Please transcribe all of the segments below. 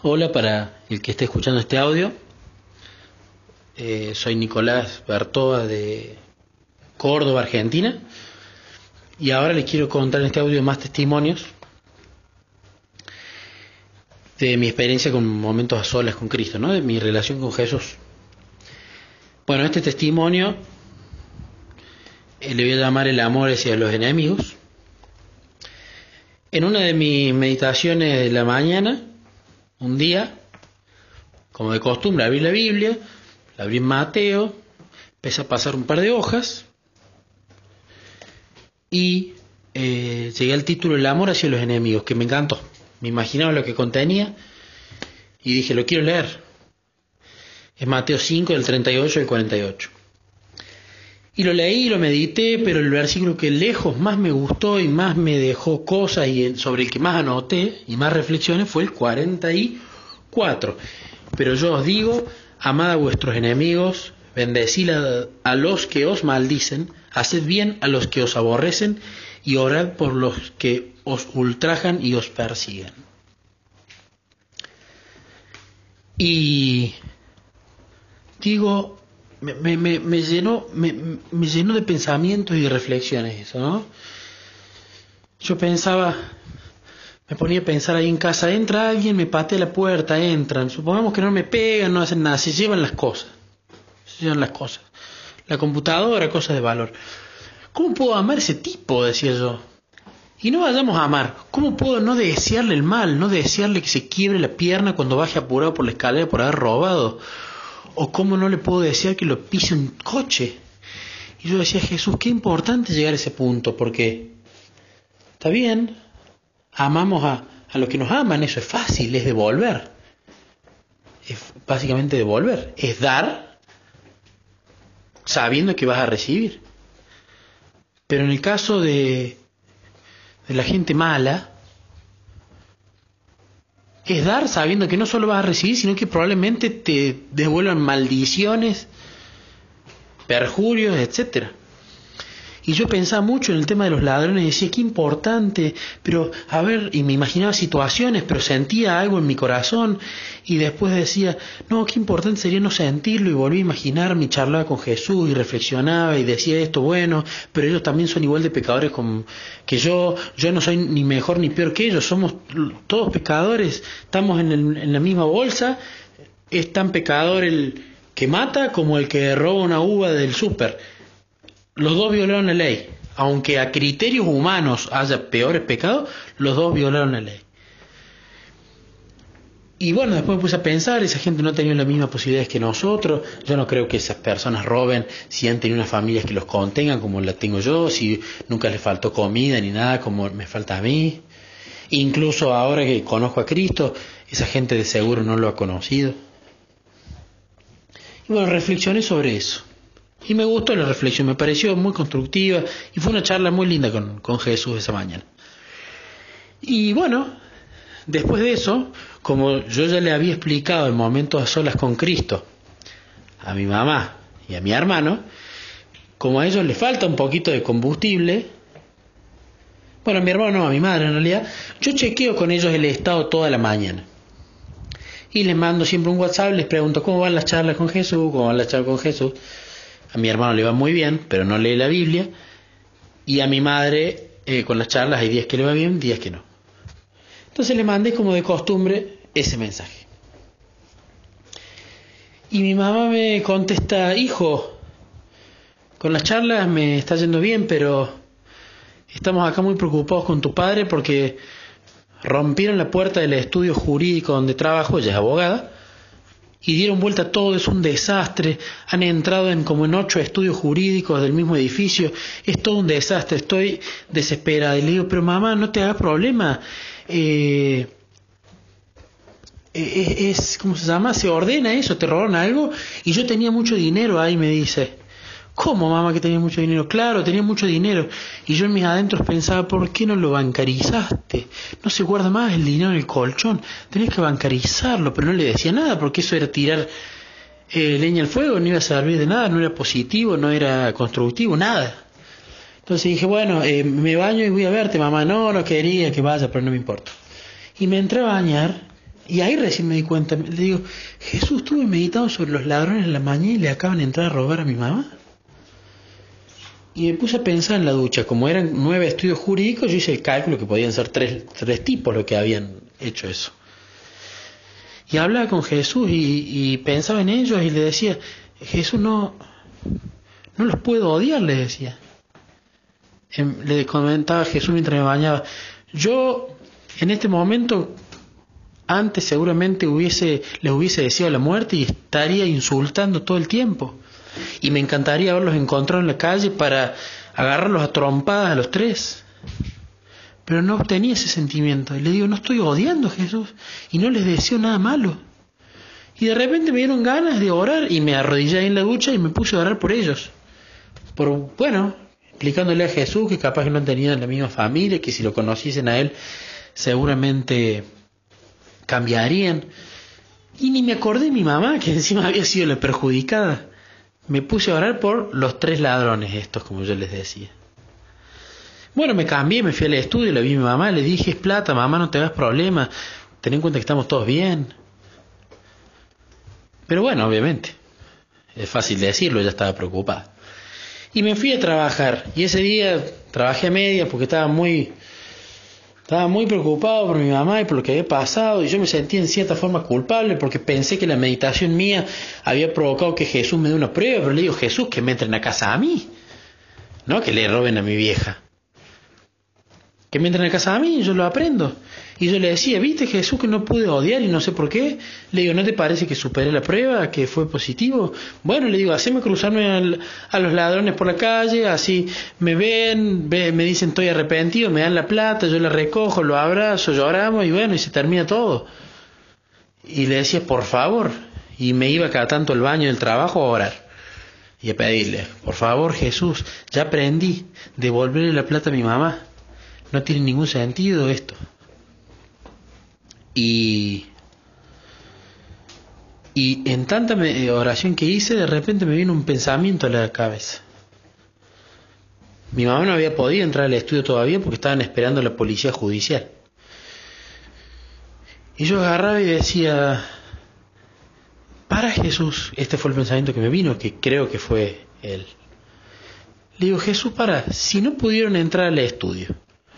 Hola para el que esté escuchando este audio. Eh, soy Nicolás Bertoa de Córdoba, Argentina. Y ahora les quiero contar en este audio más testimonios de mi experiencia con momentos a solas con Cristo, ¿no? de mi relación con Jesús. Bueno, este testimonio eh, le voy a llamar el amor hacia los enemigos. En una de mis meditaciones de la mañana, un día, como de costumbre, abrí la Biblia, la abrí en Mateo, empecé a pasar un par de hojas y eh, llegué al título El amor hacia los enemigos, que me encantó. Me imaginaba lo que contenía y dije, lo quiero leer. Es Mateo 5, del 38 al 48. Y lo leí y lo medité, pero el versículo que lejos más me gustó y más me dejó cosas y sobre el que más anoté y más reflexiones fue el 44. Pero yo os digo, amad a vuestros enemigos, bendecid a, los que os maldicen, haced bien a los que os aborrecen y orad por los que os ultrajan y os persiguen. Y digo, me, me, me, llenó, me, me, llenó de pensamientos y de reflexiones eso, ¿no? Yo pensaba, me ponía a pensar ahí en casa, entra alguien, me patea la puerta, entran, supongamos que no me pegan, no hacen nada, se llevan las cosas, se llevan las cosas. La computadora, cosas de valor. ¿Cómo puedo amar ese tipo? decía yo. Y no vayamos a amar. ¿Cómo puedo no desearle el mal, no desearle que se quiebre la pierna cuando baje apurado por la escalera por haber robado? O cómo no le puedo decir que lo pise un coche. Y yo decía, Jesús, qué importante llegar a ese punto, porque está bien, amamos a, a los que nos aman, eso es fácil, es devolver. Es básicamente devolver, es dar sabiendo que vas a recibir. Pero en el caso de, de la gente mala, es dar sabiendo que no solo vas a recibir, sino que probablemente te devuelvan maldiciones, perjurios, etcétera. Y yo pensaba mucho en el tema de los ladrones y decía, qué importante, pero a ver, y me imaginaba situaciones, pero sentía algo en mi corazón. Y después decía, no, qué importante sería no sentirlo y volví a imaginar mi charla con Jesús y reflexionaba y decía esto, bueno, pero ellos también son igual de pecadores como que yo, yo no soy ni mejor ni peor que ellos, somos todos pecadores, estamos en, en la misma bolsa, es tan pecador el que mata como el que roba una uva del súper los dos violaron la ley. Aunque a criterios humanos haya peores pecados, los dos violaron la ley. Y bueno, después me puse a pensar, esa gente no tenido las mismas posibilidades que nosotros, yo no creo que esas personas roben si han tenido unas familias que los contengan como la tengo yo, si nunca les faltó comida ni nada como me falta a mí. Incluso ahora que conozco a Cristo, esa gente de seguro no lo ha conocido. Y bueno, reflexioné sobre eso. Y me gustó la reflexión, me pareció muy constructiva y fue una charla muy linda con, con Jesús esa mañana. Y bueno, después de eso, como yo ya le había explicado en momentos a solas con Cristo, a mi mamá y a mi hermano, como a ellos les falta un poquito de combustible, bueno, a mi hermano no, a mi madre en realidad, yo chequeo con ellos el estado toda la mañana. Y les mando siempre un WhatsApp, les pregunto cómo van las charlas con Jesús, cómo van las charlas con Jesús. A mi hermano le va muy bien, pero no lee la Biblia. Y a mi madre, eh, con las charlas, hay días que le va bien, días que no. Entonces le mandé, como de costumbre, ese mensaje. Y mi mamá me contesta, hijo, con las charlas me está yendo bien, pero estamos acá muy preocupados con tu padre porque rompieron la puerta del estudio jurídico donde trabajo, ella es abogada, y dieron vuelta todo, es un desastre, han entrado en como en ocho estudios jurídicos del mismo edificio, es todo un desastre, estoy desesperada. Y le digo, pero mamá, no te hagas problema, eh, eh, es, ¿cómo se llama? Se ordena eso, te robaron algo, y yo tenía mucho dinero ahí, me dice. ¿Cómo, mamá, que tenía mucho dinero? Claro, tenía mucho dinero. Y yo en mis adentros pensaba, ¿por qué no lo bancarizaste? No se guarda más el dinero en el colchón. Tenés que bancarizarlo, pero no le decía nada, porque eso era tirar eh, leña al fuego, no iba a servir de nada, no era positivo, no era constructivo, nada. Entonces dije, bueno, eh, me baño y voy a verte, mamá. No, no quería que vaya, pero no me importa. Y me entré a bañar Y ahí recién me di cuenta, le digo, Jesús estuve meditando sobre los ladrones en la mañana y le acaban de entrar a robar a mi mamá. Y me puse a pensar en la ducha, como eran nueve estudios jurídicos, yo hice el cálculo que podían ser tres, tres tipos los que habían hecho eso. Y hablaba con Jesús y, pensaba en ellos y le decía, Jesús no, no los puedo odiar, le decía. Em, le comentaba Jesús mientras me bañaba, yo en este momento antes seguramente hubiese, les hubiese deseado la muerte y estaría insultando todo el tiempo. Y me encantaría haberlos encontrado en la calle para agarrarlos a trompadas a los tres pero no obtenía ese sentimiento. Y le digo, no estoy odiando a Jesús y no les deseo nada malo. Y de repente me dieron ganas de orar y me arrodillé en la ducha y me puse a orar por ellos. Por, bueno, explicándole a Jesús que capaz que no tenían la misma familia, que si lo conociesen a él seguramente cambiarían. Y ni me acordé de mi mamá, que encima había sido la perjudicada. Me puse a orar por los tres ladrones estos, como yo les decía. Bueno, me cambié, me fui al estudio, le vi a mi mamá, le dije, es plata, mamá, no te hagas problema, ten en cuenta que estamos todos bien. Pero bueno, obviamente, es fácil decirlo, ella estaba preocupada. Y me fui a trabajar, y ese día trabajé a media porque estaba muy, estaba muy preocupado por mi mamá y por lo que había pasado, y yo me sentí en cierta forma culpable porque pensé que la meditación mía había provocado que Jesús me dé una prueba, pero le digo, Jesús, que me entren a casa a mí, no que le roben a mi vieja que me entren a casa a mí, yo lo aprendo. Y yo le decía, viste Jesús que no pude odiar y no sé por qué. Le digo, ¿no te parece que superé la prueba, que fue positivo? Bueno, le digo, haceme cruzarme a los ladrones por la calle, así me ven, me dicen estoy arrepentido, me dan la plata, yo la recojo, lo abrazo, lloramos y bueno, y se termina todo. Y le decía, por favor, y me iba cada tanto al baño del trabajo a orar y a pedirle, por favor Jesús, ya aprendí, devolverle la plata a mi mamá no tiene ningún sentido esto. Y, y en tanta oración que hice, de repente me vino un pensamiento a la cabeza. Mi mamá no había podido entrar al estudio todavía porque estaban esperando la policía judicial. Y yo agarraba y decía, para Jesús, este fue el pensamiento que me vino, que creo que fue él. Le digo, Jesús, para, si no pudieron entrar al estudio,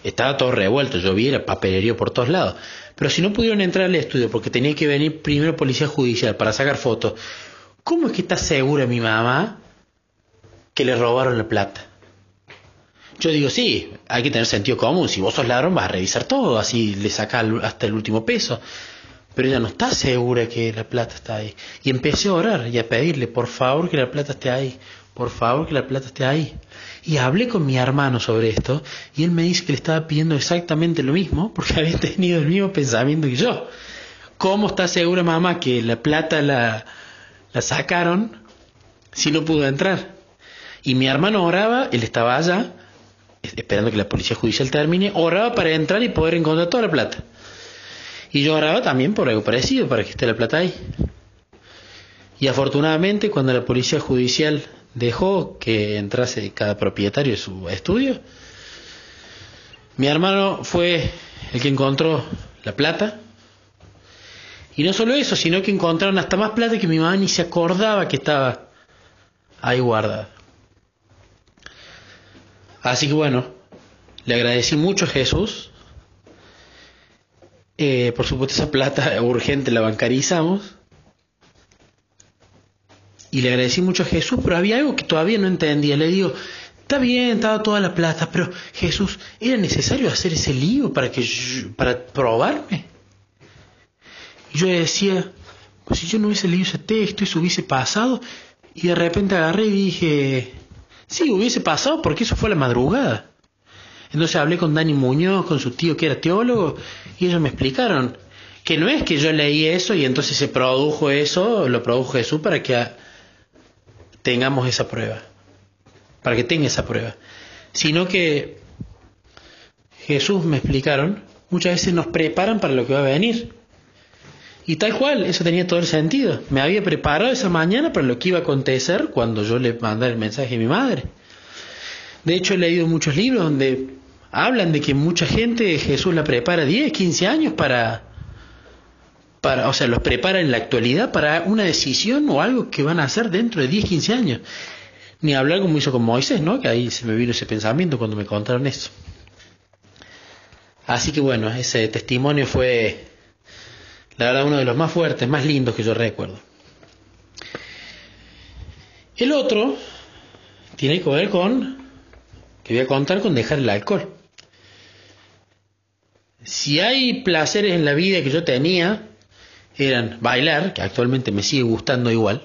estaba todo revuelto, yo vi el papelerío por todos lados. Pero si no pudieron entrar al estudio porque tenía que venir primero policía judicial para sacar fotos, ¿cómo es que está segura mi mamá que le robaron la plata? Yo digo, sí, hay que tener sentido común. Si vos sos ladrón, vas a revisar todo, así le saca hasta el último peso. Pero ella no está segura que la plata está ahí. Y empecé a orar y a pedirle, por favor, que la plata esté ahí. Por favor, que la plata esté ahí. Y hablé con mi hermano sobre esto y él me dice que le estaba pidiendo exactamente lo mismo porque había tenido el mismo pensamiento que yo. ¿Cómo está segura mamá que la plata la, la sacaron si no pudo entrar? Y mi hermano oraba, él estaba allá, esperando que la policía judicial termine, oraba para entrar y poder encontrar toda la plata. Y yo oraba también por algo parecido, para que esté la plata ahí. Y afortunadamente cuando la policía judicial dejó que entrase cada propietario de su estudio. Mi hermano fue el que encontró la plata. Y no solo eso, sino que encontraron hasta más plata que mi mamá ni se acordaba que estaba ahí guardada. Así que bueno, le agradecí mucho a Jesús. Eh, por supuesto esa plata urgente la bancarizamos. Y le agradecí mucho a Jesús, pero había algo que todavía no entendía. Le digo, está bien, estaba toda la plata, pero Jesús, ¿era necesario hacer ese lío para, que para probarme? Y yo le decía, pues si yo no hubiese leído ese texto eso hubiese pasado, y de repente agarré y dije, sí, hubiese pasado porque eso fue la madrugada. Entonces hablé con Dani Muñoz, con su tío que era teólogo, y ellos me explicaron que no es que yo leí eso y entonces se produjo eso, lo produjo Jesús para que tengamos esa prueba, para que tenga esa prueba, sino que Jesús me explicaron, muchas veces nos preparan para lo que va a venir. Y tal cual, eso tenía todo el sentido. Me había preparado esa mañana para lo que iba a acontecer cuando yo le mandara el mensaje a mi madre. De hecho, he leído muchos libros donde hablan de que mucha gente Jesús la prepara 10, 15 años para, para, o sea, los prepara en la actualidad para una decisión o algo que van a hacer dentro de 10, 15 años. Ni hablar como hizo con Moisés, ¿no? Que ahí se me vino ese pensamiento cuando me contaron eso. Así que bueno, ese testimonio fue, la verdad, uno de los más fuertes, más lindos que yo recuerdo. El otro tiene que ver con, que voy a contar con dejar el alcohol. Si hay placeres en la vida que yo tenía, eran bailar, que actualmente me sigue gustando igual,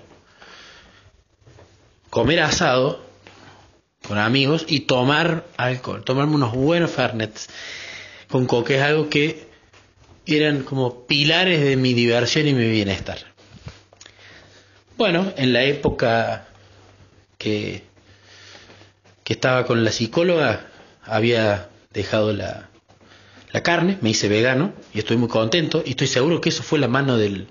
comer asado con amigos y tomar alcohol, tomarme unos buenos fernets con coque, es algo que eran como pilares de mi diversión y mi bienestar. Bueno, en la época que, que estaba con la psicóloga, había dejado la, la carne, me hice vegano y estoy muy contento y estoy seguro que eso fue la mano del,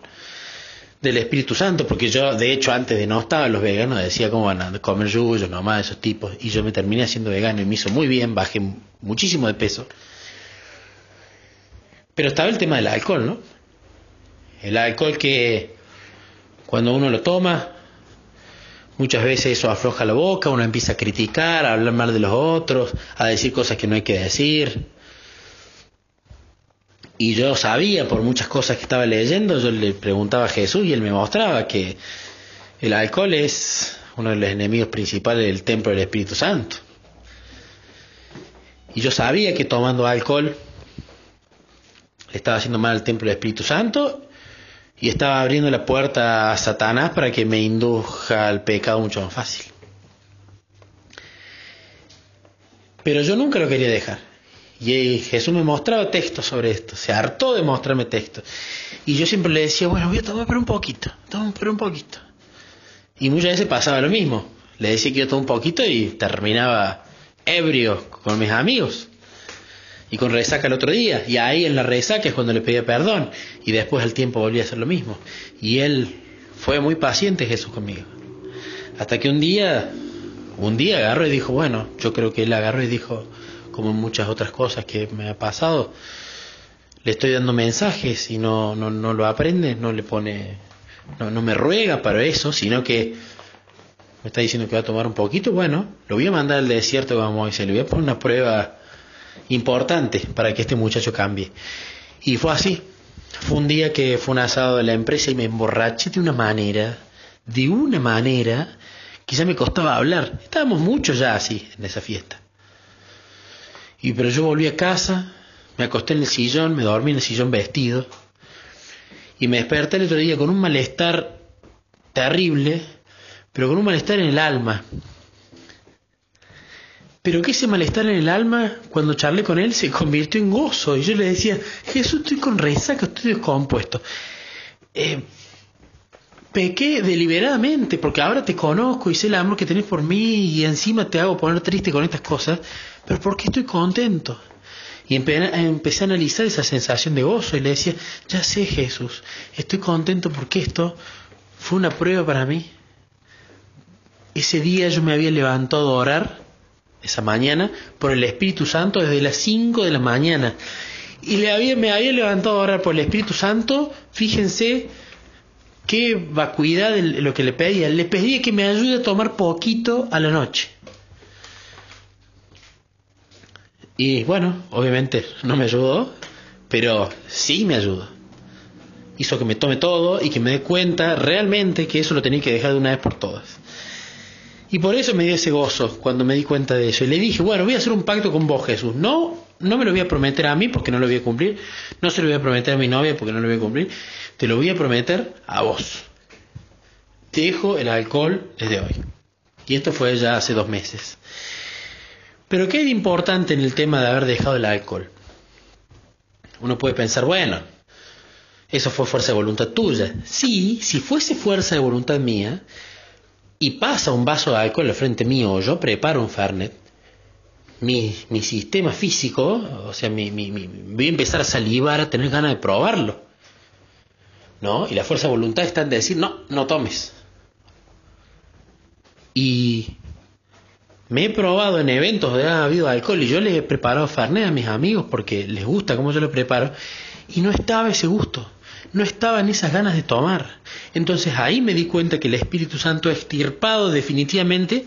del Espíritu Santo, porque yo de hecho antes de no estar los veganos decía cómo van a comer yuyo, nomás esos tipos, y yo me terminé haciendo vegano y me hizo muy bien, bajé muchísimo de peso. Pero estaba el tema del alcohol, ¿no? El alcohol que cuando uno lo toma, muchas veces eso afloja la boca, uno empieza a criticar, a hablar mal de los otros, a decir cosas que no hay que decir. Y yo sabía por muchas cosas que estaba leyendo, yo le preguntaba a Jesús y él me mostraba que el alcohol es uno de los enemigos principales del templo del Espíritu Santo. Y yo sabía que tomando alcohol estaba haciendo mal al templo del Espíritu Santo y estaba abriendo la puerta a Satanás para que me induja al pecado mucho más fácil. Pero yo nunca lo quería dejar. Y Jesús me mostraba textos sobre esto, se hartó de mostrarme textos. Y yo siempre le decía, bueno, voy a tomar pero un poquito, tomar pero un poquito. Y muchas veces pasaba lo mismo. Le decía que yo tomaba un poquito y terminaba ebrio con mis amigos. Y con resaca el otro día. Y ahí en la resaca es cuando le pedía perdón. Y después al tiempo volvía a hacer lo mismo. Y él fue muy paciente Jesús conmigo. Hasta que un día, un día agarró y dijo, bueno, yo creo que él agarró y dijo, como muchas otras cosas que me ha pasado, le estoy dando mensajes y no, no, no lo aprende, no le pone, no, no me ruega para eso, sino que me está diciendo que va a tomar un poquito, bueno, lo voy a mandar al desierto como dice, le voy a poner una prueba importante para que este muchacho cambie. Y fue así. Fue un día que fue un asado de la empresa y me emborraché de una manera, de una manera, ya me costaba hablar. Estábamos muchos ya así en esa fiesta. Y pero yo volví a casa, me acosté en el sillón, me dormí en el sillón vestido y me desperté el otro día con un malestar terrible, pero con un malestar en el alma. Pero que ese malestar en el alma, cuando charlé con él, se convirtió en gozo. Y yo le decía, Jesús, estoy con resaca, estoy descompuesto. Eh, pequé deliberadamente, porque ahora te conozco y sé el amor que tenés por mí y encima te hago poner triste con estas cosas, pero ¿por qué estoy contento? Y empecé a analizar esa sensación de gozo y le decía, ya sé Jesús, estoy contento porque esto fue una prueba para mí. Ese día yo me había levantado a orar, esa mañana, por el Espíritu Santo desde las 5 de la mañana. Y le había, me había levantado a orar por el Espíritu Santo, fíjense, qué vacuidad lo que le pedía. Le pedía que me ayude a tomar poquito a la noche. Y bueno, obviamente no me ayudó, pero sí me ayudó. Hizo que me tome todo y que me dé cuenta realmente que eso lo tenía que dejar de una vez por todas. Y por eso me dio ese gozo cuando me di cuenta de eso. Y le dije, bueno, voy a hacer un pacto con vos, Jesús. No, no me lo voy a prometer a mí porque no lo voy a cumplir. No se lo voy a prometer a mi novia porque no lo voy a cumplir te lo voy a prometer a vos. Dejo el alcohol desde hoy. Y esto fue ya hace dos meses. Pero ¿qué es importante en el tema de haber dejado el alcohol? Uno puede pensar, bueno, eso fue fuerza de voluntad tuya. Sí, si fuese fuerza de voluntad mía y pasa un vaso de alcohol al frente mío o yo preparo un Fernet, mi, mi sistema físico, o sea, mi, mi, voy a empezar a salivar, a tener ganas de probarlo. ¿no? Y la fuerza de voluntad está en decir, no, no tomes. Y me he probado en eventos donde ha habido alcohol y yo le he preparado Fernet a mis amigos porque les gusta cómo yo lo preparo y no estaba ese gusto. No estaba en esas ganas de tomar. Entonces ahí me di cuenta que el Espíritu Santo ha extirpado definitivamente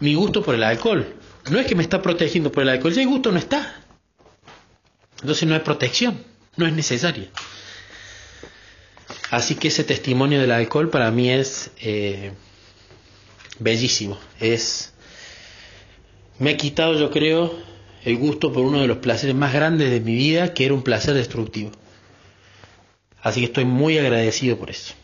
mi gusto por el alcohol. No es que me está protegiendo por el alcohol, ya el gusto no está. Entonces no hay protección, no es necesaria. Así que ese testimonio del alcohol para mí es eh, bellísimo. Es me ha quitado, yo creo, el gusto por uno de los placeres más grandes de mi vida, que era un placer destructivo. Así que estoy muy agradecido por eso.